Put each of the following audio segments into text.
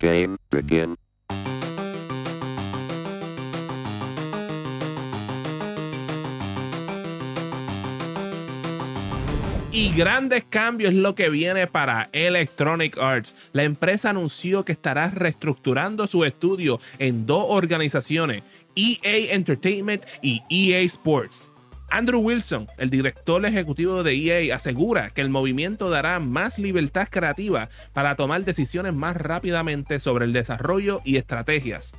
Game begin. Y grandes cambios es lo que viene para Electronic Arts. La empresa anunció que estará reestructurando su estudio en dos organizaciones, EA Entertainment y EA Sports. Andrew Wilson, el director ejecutivo de EA, asegura que el movimiento dará más libertad creativa para tomar decisiones más rápidamente sobre el desarrollo y estrategias.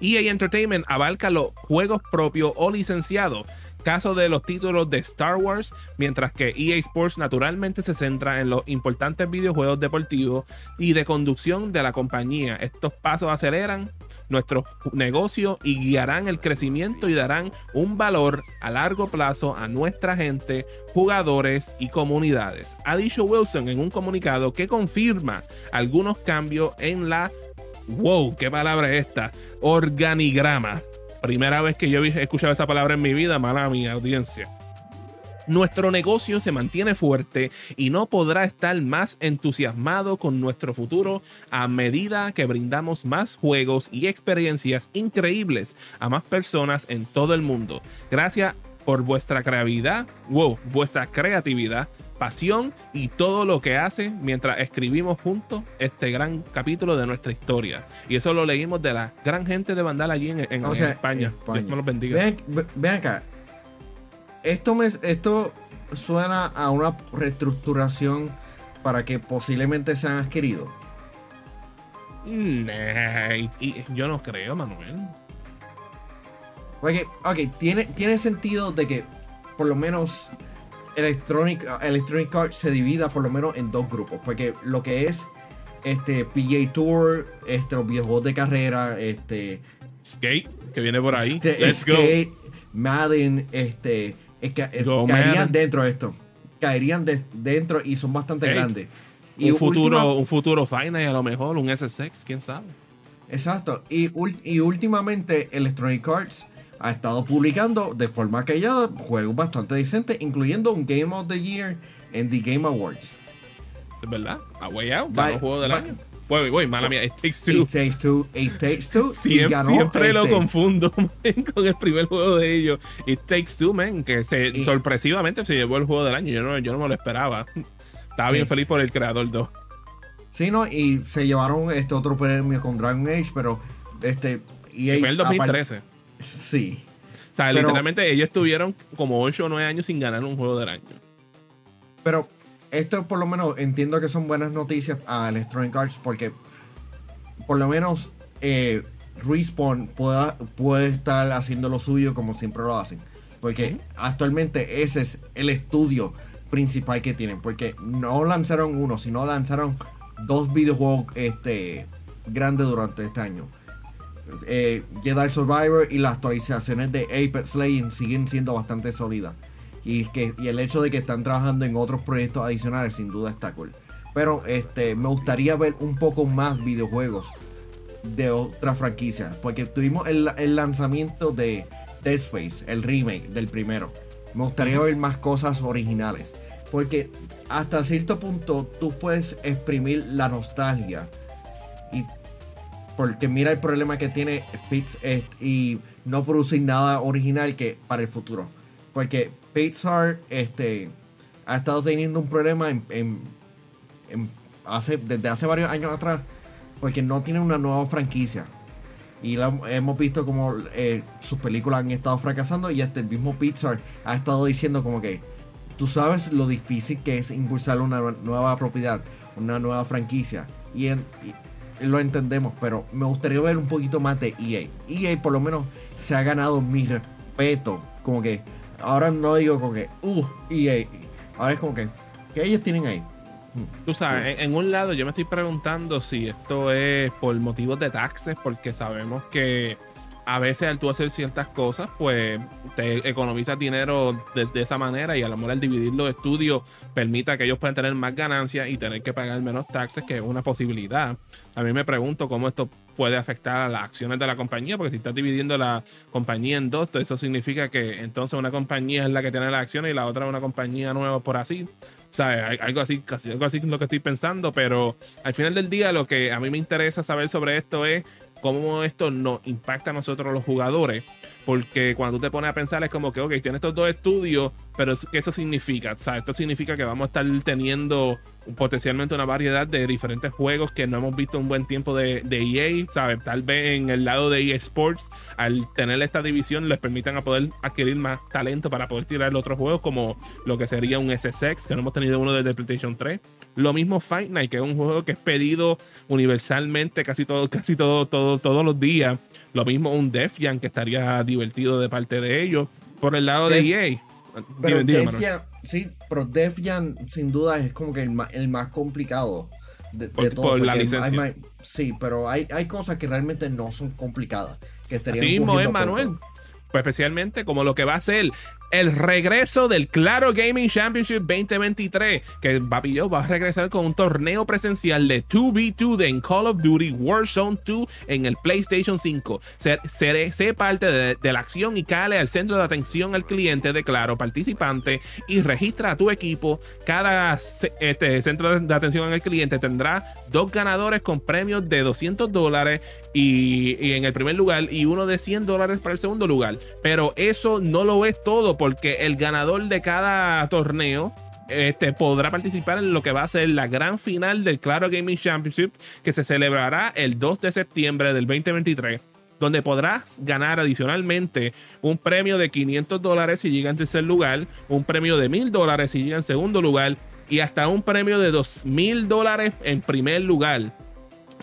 EA Entertainment abarca los juegos propios o licenciados, caso de los títulos de Star Wars, mientras que EA Sports naturalmente se centra en los importantes videojuegos deportivos y de conducción de la compañía. Estos pasos aceleran nuestro negocio y guiarán el crecimiento y darán un valor a largo plazo a nuestra gente, jugadores y comunidades. Ha dicho Wilson en un comunicado que confirma algunos cambios en la wow, qué palabra es esta, organigrama. Primera vez que yo he escuchado esa palabra en mi vida, mala mi audiencia. Nuestro negocio se mantiene fuerte y no podrá estar más entusiasmado con nuestro futuro a medida que brindamos más juegos y experiencias increíbles a más personas en todo el mundo. Gracias por vuestra creatividad, wow, vuestra creatividad, pasión y todo lo que hace mientras escribimos juntos este gran capítulo de nuestra historia. Y eso lo leímos de la gran gente de Vandal allí en, en- O en sea, España. en España. Dios me los bendiga. Ven, ve- ven acá. Esto, me, esto suena a una reestructuración para que posiblemente sean adquiridos. Nah, y- y yo no creo, Manuel. Porque, ok, tiene, tiene sentido de que por lo menos Electronic, Electronic Arts se divida por lo menos en dos grupos. Porque lo que es este PGA Tour, este, los videojuegos de carrera, este, Skate, que viene por ahí. este, Let's Skate, Madden, este, es que, eh, caerían dentro de esto. Caerían de- dentro y son bastante Hey, grandes. Un futuro, última- un futuro Final, a lo mejor, un SSX, quién sabe. Exacto. Y, últimamente Electronic Arts ha estado publicando de forma callada juegos bastante decentes, incluyendo un Game of the Year en The Game Awards. Es verdad. A Way Out, ganó juego del año. Voy, voy, mala mía. It Takes Two. It Takes Two, It Takes Two. y Siempre, ganó, siempre lo confundo man, con el primer juego de ellos. It Takes Two, man, que se, Y- sorpresivamente se llevó el juego del año. Yo no, yo no me lo esperaba. Estaba Sí. bien feliz por el creador 2. Sí, ¿no? Y se llevaron este otro premio con Dragon Age, pero este. Que fue el aparte- 2013. Sí. O sea, Pero- literalmente ellos estuvieron como 8 o 9 años sin ganar un juego del año. Pero esto por lo menos entiendo que son buenas noticias a Electronic Arts porque por lo menos eh, Respawn pueda- puede estar haciendo lo suyo como siempre lo hacen. Porque actualmente ese es el estudio principal que tienen. Porque no lanzaron uno, sino lanzaron dos videojuegos este, grandes durante este año. Eh, Jedi Survivor y las actualizaciones de Apex Legends siguen siendo bastante sólidas. Y, que, y el hecho de que están trabajando en otros proyectos adicionales sin duda está cool. Pero este, me gustaría ver un poco más videojuegos de otras franquicias. Porque tuvimos el, el lanzamiento de Dead Space, el remake del primero. Me gustaría ver más cosas originales. Porque hasta cierto punto tú puedes exprimir la nostalgia. Y porque mira el problema que tiene Pix eh, y no producir nada original que para el futuro. Porque Pixar este, ha estado teniendo un problema en, en- hace, desde hace varios años atrás. Porque no tiene una nueva franquicia. Y hemos visto como eh, sus películas han estado fracasando. Y hasta el mismo Pixar ha estado diciendo como que tú sabes lo difícil que es impulsar una nue- nueva propiedad, una nueva franquicia. Y, y lo entendemos, pero me gustaría ver un poquito más de EA. EA por lo menos se ha ganado mi respeto. Como que ahora no digo como que, uh, EA. Ahora es como que, que ellos tienen ahí. Tú sabes, en, en un lado yo me estoy preguntando si esto es por motivos de taxes, porque sabemos que a veces al tú hacer ciertas cosas, pues te economizas dinero de, esa manera y a lo mejor al dividir los estudios permita que ellos puedan tener más ganancias y tener que pagar menos taxes, que es una posibilidad. A mí me pregunto cómo esto puede afectar a las acciones de la compañía, porque si estás dividiendo la compañía en dos, eso significa que entonces una compañía es la que tiene las acciones y la otra es una compañía nueva por así. sea, algo así, casi algo así es lo que estoy pensando, pero al final del día lo que a mí me interesa saber sobre esto es cómo esto nos impacta a nosotros los jugadores. Porque cuando tú te pones a pensar es como que, ok, tienes estos dos estudios, pero ¿qué eso significa? O sea, esto significa que vamos a estar teniendo potencialmente una variedad de diferentes juegos que no hemos visto un buen tiempo de, de EA, ¿sabes? Tal vez en el lado de EA Sports, al tener esta división, les permitan a poder adquirir más talento para poder tirar otros juegos, como lo que sería un SSX, que no hemos tenido uno desde PlayStation 3. Lo mismo Fight Night, que es un juego que es pedido universalmente casi todo, casi todo, todo, todos los días. Lo mismo un Def Jam, que estaría divertido de parte de ellos. Por el lado de EA. Pero Def sí, pero Def Jam sin duda es como que el más, el más complicado de, todo. Por la licencia. sí, pero hay, hay cosas que realmente no son complicadas. Que Así mismo es, Manuel. Pues especialmente como lo que va a ser el regreso del Claro Gaming Championship 2023, que Papillo va a regresar con un torneo presencial de 2v2 de Call of Duty Warzone 2 en el PlayStation 5. Sé parte de, la acción y cale al centro de atención al cliente de Claro participante y registra a tu equipo. Cada este, centro de atención al cliente tendrá dos ganadores con premios de 200 dólares y, y en el primer lugar y uno de 100 dólares para el segundo lugar. Pero eso no lo es todo porque el ganador de cada torneo este, podrá participar en lo que va a ser la gran final del Claro Gaming Championship que se celebrará el 2 de septiembre del 2023 donde podrás ganar adicionalmente un premio de 500 dólares si llega en tercer lugar, un premio de 1000 dólares si llega en segundo lugar y hasta un premio de 2000 dólares en primer lugar.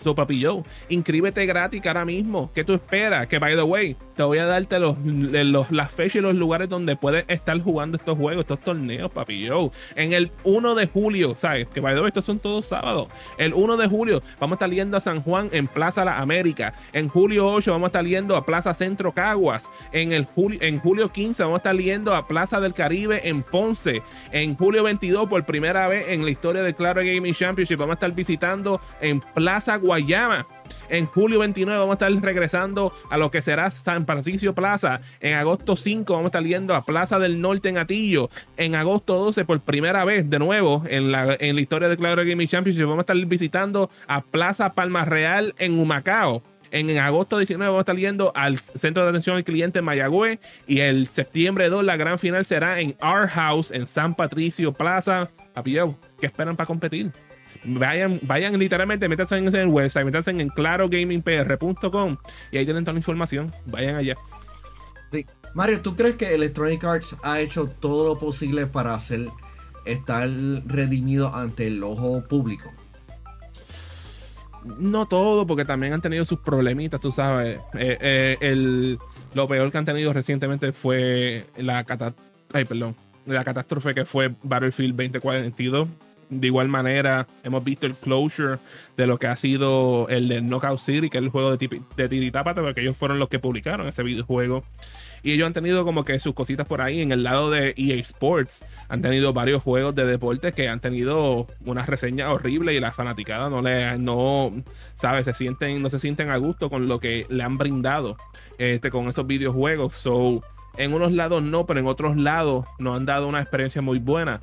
So, papi yo, inscríbete gratis ahora mismo. ¿Qué tú esperas? Que, by the way, te voy a darte los, los, las fechas y los lugares donde puedes estar jugando estos juegos, estos torneos, papi yo. En el 1 de julio, ¿sabes? Que, by the way, estos son todos sábados. El 1 de julio vamos a estar yendo a San Juan en Plaza La América. En julio 8 vamos a estar yendo a Plaza Centro Caguas. En, el julio, en julio 15 vamos a estar yendo a Plaza del Caribe en Ponce. En julio 22, por primera vez en la historia del Claro Gaming Championship, vamos a estar visitando en Plaza Guayama. En julio 29 vamos a estar regresando a lo que será San Patricio Plaza. En agosto 5 vamos a estar yendo a Plaza del Norte en Atillo. En agosto 12 por primera vez de nuevo en la, en la historia de Claro Gaming Championship vamos a estar visitando a Plaza Palma Real en Humacao. En, agosto 19 vamos a estar yendo al Centro de Atención al Cliente en Mayagüez. Y el septiembre 2 la gran final será en Our House en San Patricio Plaza. Papi, ¿qué esperan para competir? Vayan, vayan literalmente, métanse en el website, métanse en clarogamingpr.com y ahí tienen toda la información. Vayan allá. Mario, ¿tú crees que Electronic Arts ha hecho todo lo posible para hacer estar redimido ante el ojo público? No todo, porque también han tenido sus problemitas, tú sabes. Eh, eh, el, lo peor que han tenido recientemente fue la, Ay, perdón, la catástrofe que fue Battlefield 2042 de igual manera, hemos visto el closure de lo que ha sido el de Knockout City, que es el juego de, de Tiritápata, porque ellos fueron los que publicaron ese videojuego. Y ellos han tenido como que sus cositas por ahí. En el lado de EA Sports han tenido varios juegos de deporte que han tenido una reseña horrible y la fanaticada no le, no, sabes, se sienten, no se sienten a gusto con lo que le han brindado este, con esos videojuegos. So, en unos lados no, pero en otros lados nos han dado una experiencia muy buena.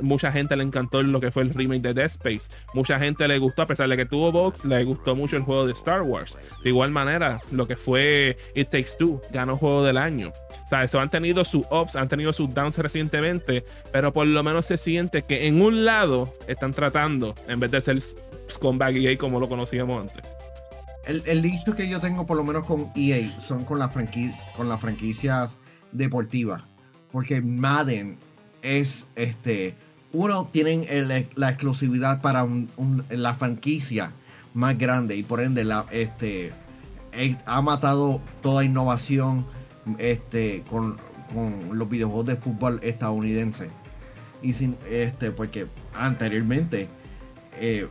Mucha gente le encantó lo que fue el remake de Dead Space. Mucha gente le gustó, a pesar de que tuvo box, le gustó mucho el juego de Star Wars. De igual manera, lo que fue It Takes Two ganó juego del año. O sea, eso han tenido sus ups, han tenido sus downs recientemente, pero por lo menos se siente que en un lado están tratando, en vez de ser scumbag EA como lo conocíamos antes. El, el dicho que yo tengo, por lo menos con EA, son con, la con las franquicias deportivas. Porque Madden es este. Uno, tienen la exclusividad para la franquicia más grande y por ende la, este, ha matado toda innovación este, con, los videojuegos de fútbol estadounidense. Y sin este, porque anteriormente, eh,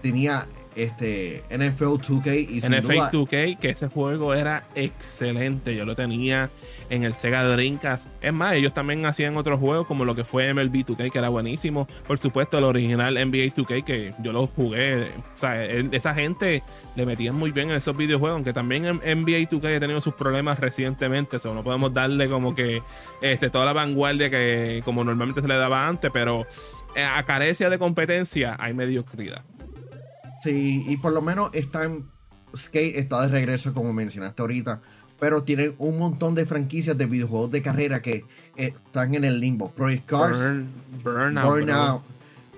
tenía este NFL 2K y NFL duda, 2K, que ese juego era excelente. Yo lo tenía en el Sega Dreamcast. Es más, ellos también hacían otros juegos como lo que fue MLB 2K, que era buenísimo. Por supuesto, el original NBA 2K, que yo lo jugué. O sea, esa gente le metían muy bien en esos videojuegos, aunque también NBA 2K ha tenido sus problemas recientemente. Eso no podemos darle como que este, toda la vanguardia que como normalmente se le daba antes, pero eh, a carecia de competencia hay mediocridad. Sí, y por lo menos están. Skate está de regreso, como mencionaste ahorita. Pero tienen un montón de franquicias de videojuegos de carrera que están en el limbo. Project Cars, Burnout,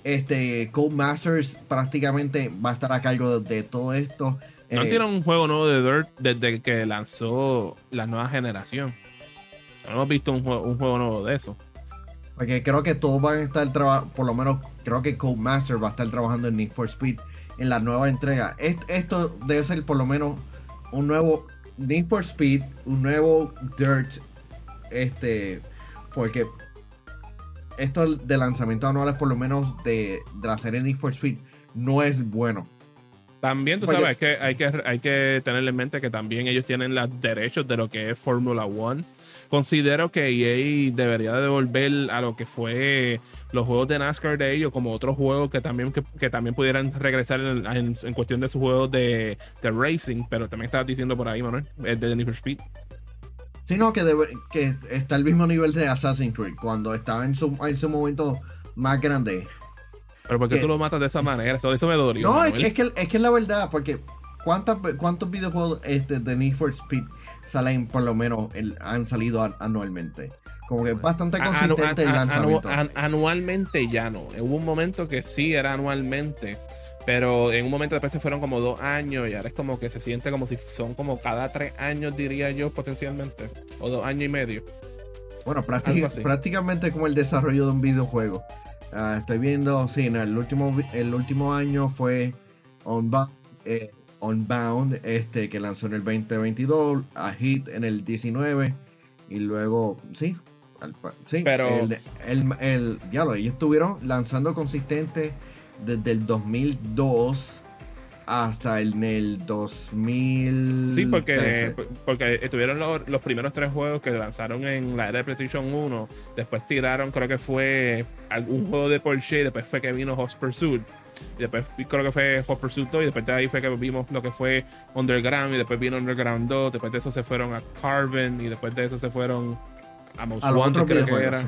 este, Codemasters prácticamente va a estar a cargo de, todo esto. No eh, tienen un juego nuevo de Dirt desde que lanzó la nueva generación. No hemos visto un juego, un juego nuevo de eso. Porque creo que todos van a estar trabajando, por lo menos creo que Codemasters va a estar trabajando en Need for Speed en la nueva entrega. Esto debe ser por lo menos un nuevo Need for Speed, un nuevo Dirt, este, porque esto de lanzamiento anuales por lo menos de, la serie Need for Speed no es bueno. También tú sabes que hay, que hay que tener en mente que también ellos tienen los derechos de lo que es Formula One. Considero que EA debería devolver a lo que fue los juegos de NASCAR de ellos como otros juegos que también, que, también pudieran regresar en, cuestión de sus juegos de, racing, pero también estabas diciendo por ahí, Manuel, el de Need for Speed. Sí, no, que, que está al mismo nivel de Assassin's Creed, cuando estaba en su, en su momento más grande. Pero ¿por qué tú lo matas de esa manera? Eso, eso me dolió. No, es que, es que es la verdad, porque ¿cuántos videojuegos este, de Need for Speed salen por lo menos, han salido anualmente? Como que es bastante consistente el lanzamiento. anualmente ya no. Hubo un momento que sí era anualmente. Pero en un momento después se fueron como dos años y ahora es como que se siente como si son como cada tres años, diría yo, potencialmente. O dos años y medio. Bueno, prácticamente como el desarrollo de un videojuego. Ah, estoy viendo, sí, el, último, el último año fue Unbound, eh, Unbound este, que lanzó en el 2022, a Hit en el 19 y luego, sí, Sí, pero el, el, diablo, ellos estuvieron lanzando consistente desde el 2002 hasta el, en el 2000. Sí, porque, porque estuvieron los, primeros tres juegos que lanzaron en la era de PlayStation 1. Después tiraron, creo que fue algún juego de Porsche. Después fue que vino Hot Pursuit. Y después creo que fue Hot Pursuit 2. Y después de ahí fue que vimos lo que fue Underground. Y después vino Underground 2. Después de eso se fueron a Carven. Y después de eso se fueron a Most creo que era.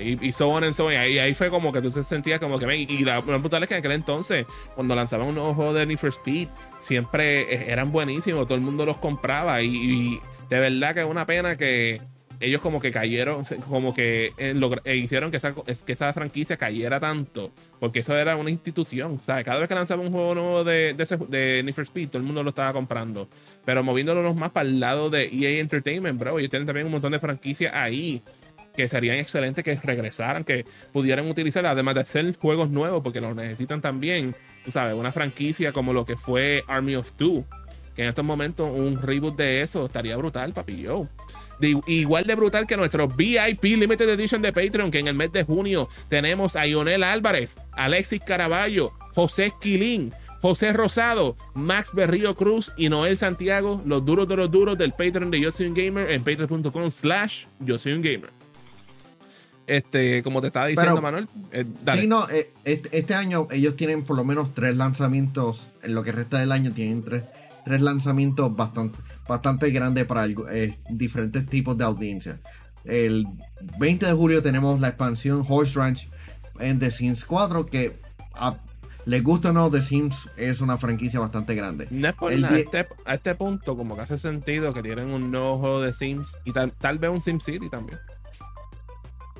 Y, y, so on and so on. Y ahí, fue como que tú se sentías como que. Y la, brutal es que en aquel entonces, cuando lanzaban un nuevo juego de Need for Speed, siempre e, eran buenísimos. Todo el mundo los compraba. Y, de verdad que es una pena que ellos como que cayeron, como que eh, eh, hicieron que esa, que esa franquicia cayera tanto, porque eso era una institución, ¿sabes? Cada vez que lanzaban un juego nuevo de, de, de Need for Speed, todo el mundo lo estaba comprando, pero moviéndonos más para el lado de EA Entertainment, bro, ellos tienen también un montón de franquicias ahí que serían excelentes que regresaran, que pudieran utilizar, además de hacer juegos nuevos, porque los necesitan también, tú sabes, una franquicia como lo que fue Army of Two, que en estos momentos un reboot de eso estaría brutal, papi, yo igual de brutal que nuestro VIP Limited Edition de Patreon, que en el mes de junio tenemos a Ionel Álvarez, Alexis Caraballo, José Esquilín, José Rosado, Max Berrío Cruz y Noel Santiago, los duros de los duros del Patreon de Yo Soy un Gamer en patreon.com slash Yo Soy un Gamer. Este, como te estaba diciendo, Manuel. Eh, sí, no, eh, este, este, año ellos tienen por lo menos tres lanzamientos. En lo que resta del año tienen tres, tres lanzamientos bastante, bastante grandes para eh, diferentes tipos de audiencia. El 20 de julio tenemos la expansión Horse Ranch en The Sims 4, que a, les gusta o no, The Sims es una franquicia bastante grande. No es por nada, este, a, este, punto como que hace sentido que tienen un nuevo juego de Sims y tal, tal vez un Sim City también.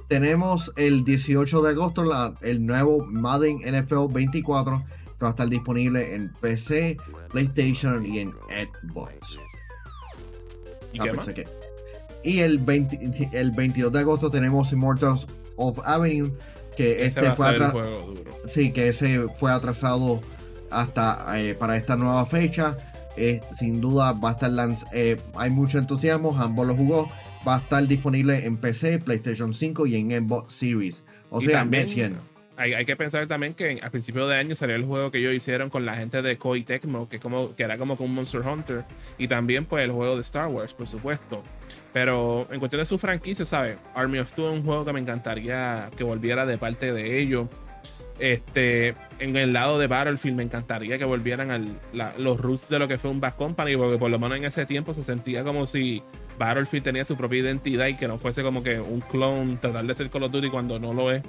Tenemos el 18 de agosto el nuevo Madden NFL 24 que va a estar disponible en PC, PlayStation y en Xbox. ¿Y, ah, y el, 20, el 22 de agosto tenemos Immortals of Avenue, que este fue atrasado. Sí, que ese fue atrasado hasta eh, para esta nueva fecha. Eh, sin duda va a estar eh, hay mucho entusiasmo, ambos lo jugó. Va a estar disponible en PC, PlayStation 5 y en Xbox Series. O sea, también, hay, que pensar también que a principio de año salió el juego que ellos hicieron con la gente de Koei Tecmo, que, como, que era como con Monster Hunter, y también pues el juego de Star Wars, por supuesto. Pero en cuestión de su franquicia, ¿sabes? Army of Two es un juego que me encantaría que volviera de parte de ellos. Este, en el lado de Battlefield me encantaría que volvieran a los roots de lo que fue un Bad Company, porque por lo menos en ese tiempo se sentía como si Battlefield tenía su propia identidad y que no fuese como que un clone, tratar de ser Call of Duty cuando no lo es.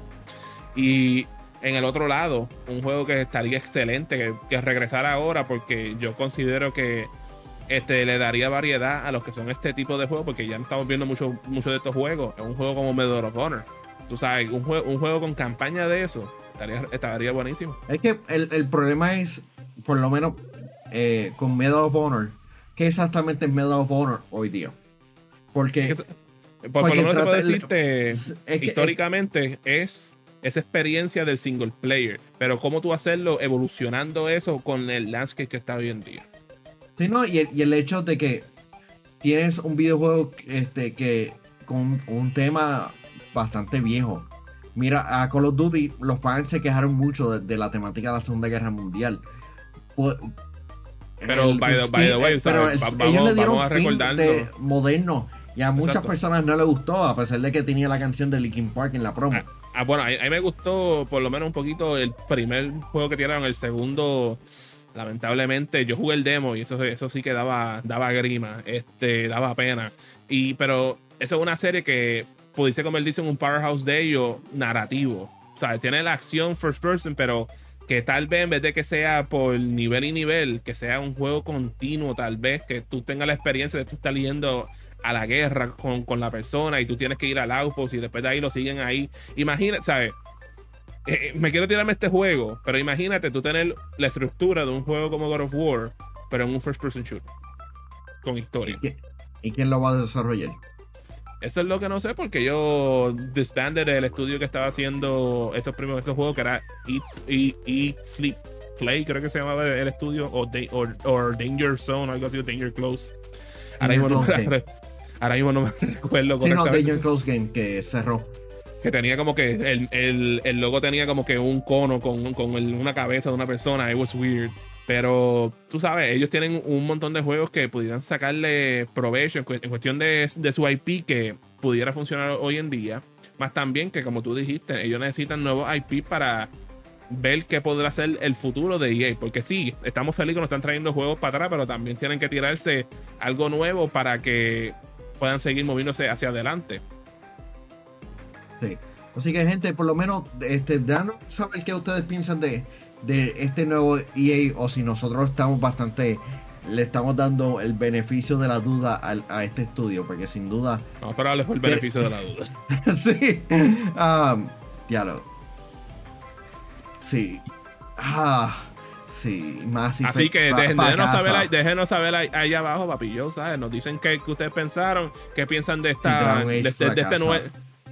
Y en el otro lado, un juego que estaría excelente, que, que regresara ahora, porque yo considero que este, le daría variedad a los que son este tipo de juegos, porque ya estamos viendo muchos mucho de estos juegos. Es un juego como Medal of Honor. Tú sabes, un juego, un juego con campaña de eso estaría, estaría buenísimo. Es que el, problema es, por lo menos eh, con Medal of Honor, ¿qué exactamente es Medal of Honor hoy día? Porque. por, lo menos te puedo decirte, históricamente es esa experiencia del single player. Pero cómo tú hacerlo evolucionando eso con el landscape que está hoy en día. Sí, no, y el, hecho de que tienes un videojuego este, que con un tema bastante viejo. Mira, a Call of Duty los fans se quejaron mucho de, la temática de la Segunda Guerra Mundial. pero, by, the, way, pero ellos le dieron un de moderno y a muchas personas no le gustó, a pesar de que tenía la canción de Linkin Park en la promo. Ah, Ah, bueno, a, mí me gustó por lo menos un poquito el primer juego que tiraron, el segundo. Lamentablemente, yo jugué el demo y eso, eso sí que daba, daba grima, este, daba pena. Y, pero eso es una serie que pudiese convertirse en un powerhouse de ellos narrativo. O sea, tiene la acción first person, pero que tal vez en vez de que sea por nivel y nivel, que sea un juego continuo, tal vez que tú tengas la experiencia de tú estar leyendo a la guerra con, la persona y tú tienes que ir al outpost y después de ahí lo siguen ahí. Imagínate, ¿sabes? Eh, eh, me quiero tirarme este juego, pero imagínate tú tener la estructura de un juego como God of War, pero en un first person shooter. Con historia. ¿Y, quién lo va a desarrollar? Eso es lo que no sé, porque yo disbanded el estudio que estaba haciendo esos primeros esos juegos, que era Eat, Eat, Sleep, Play, creo que se llamaba el estudio, o, Danger Zone, algo así, Danger Close. Ahora mismo, no, Ahora mismo no me recuerdo. Sí, no, Danger Close Game que cerró. Que tenía como que el, el, logo tenía como que un cono con, con una cabeza de una persona. It was weird. Pero tú sabes, ellos tienen un montón de juegos que pudieran sacarle provecho en, cuestión de, de, su IP que pudiera funcionar hoy en día. Más también que, como tú dijiste, ellos necesitan nuevos IP para ver qué podrá ser el futuro de EA. Porque sí, estamos felices que nos están trayendo juegos para atrás, pero también tienen que tirarse algo nuevo para que puedan seguir moviéndose hacia adelante. Sí. Así que gente, por lo menos, este, danos saber qué ustedes piensan de, de este nuevo EA o si nosotros estamos bastante le estamos dando el beneficio de la duda a, este estudio, porque sin duda. Vamos a darle el beneficio de la duda. sí. Um, diálogo. Sí. Ah. Sí, más Así que déjenos saber, déjenos saber ahí, abajo, papillo, ¿sabes? Nos dicen qué, ustedes pensaron, qué piensan de esta de, este nuevo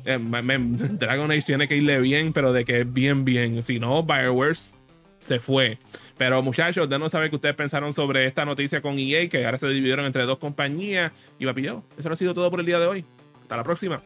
eh, Dragon Age tiene que irle bien, pero de que es bien, bien. Si no, Bioware se fue. Pero muchachos, déjenos saber qué ustedes pensaron sobre esta noticia con EA, que ahora se dividieron entre dos compañías. Y papillo, eso ha sido todo por el día de hoy. Hasta la próxima.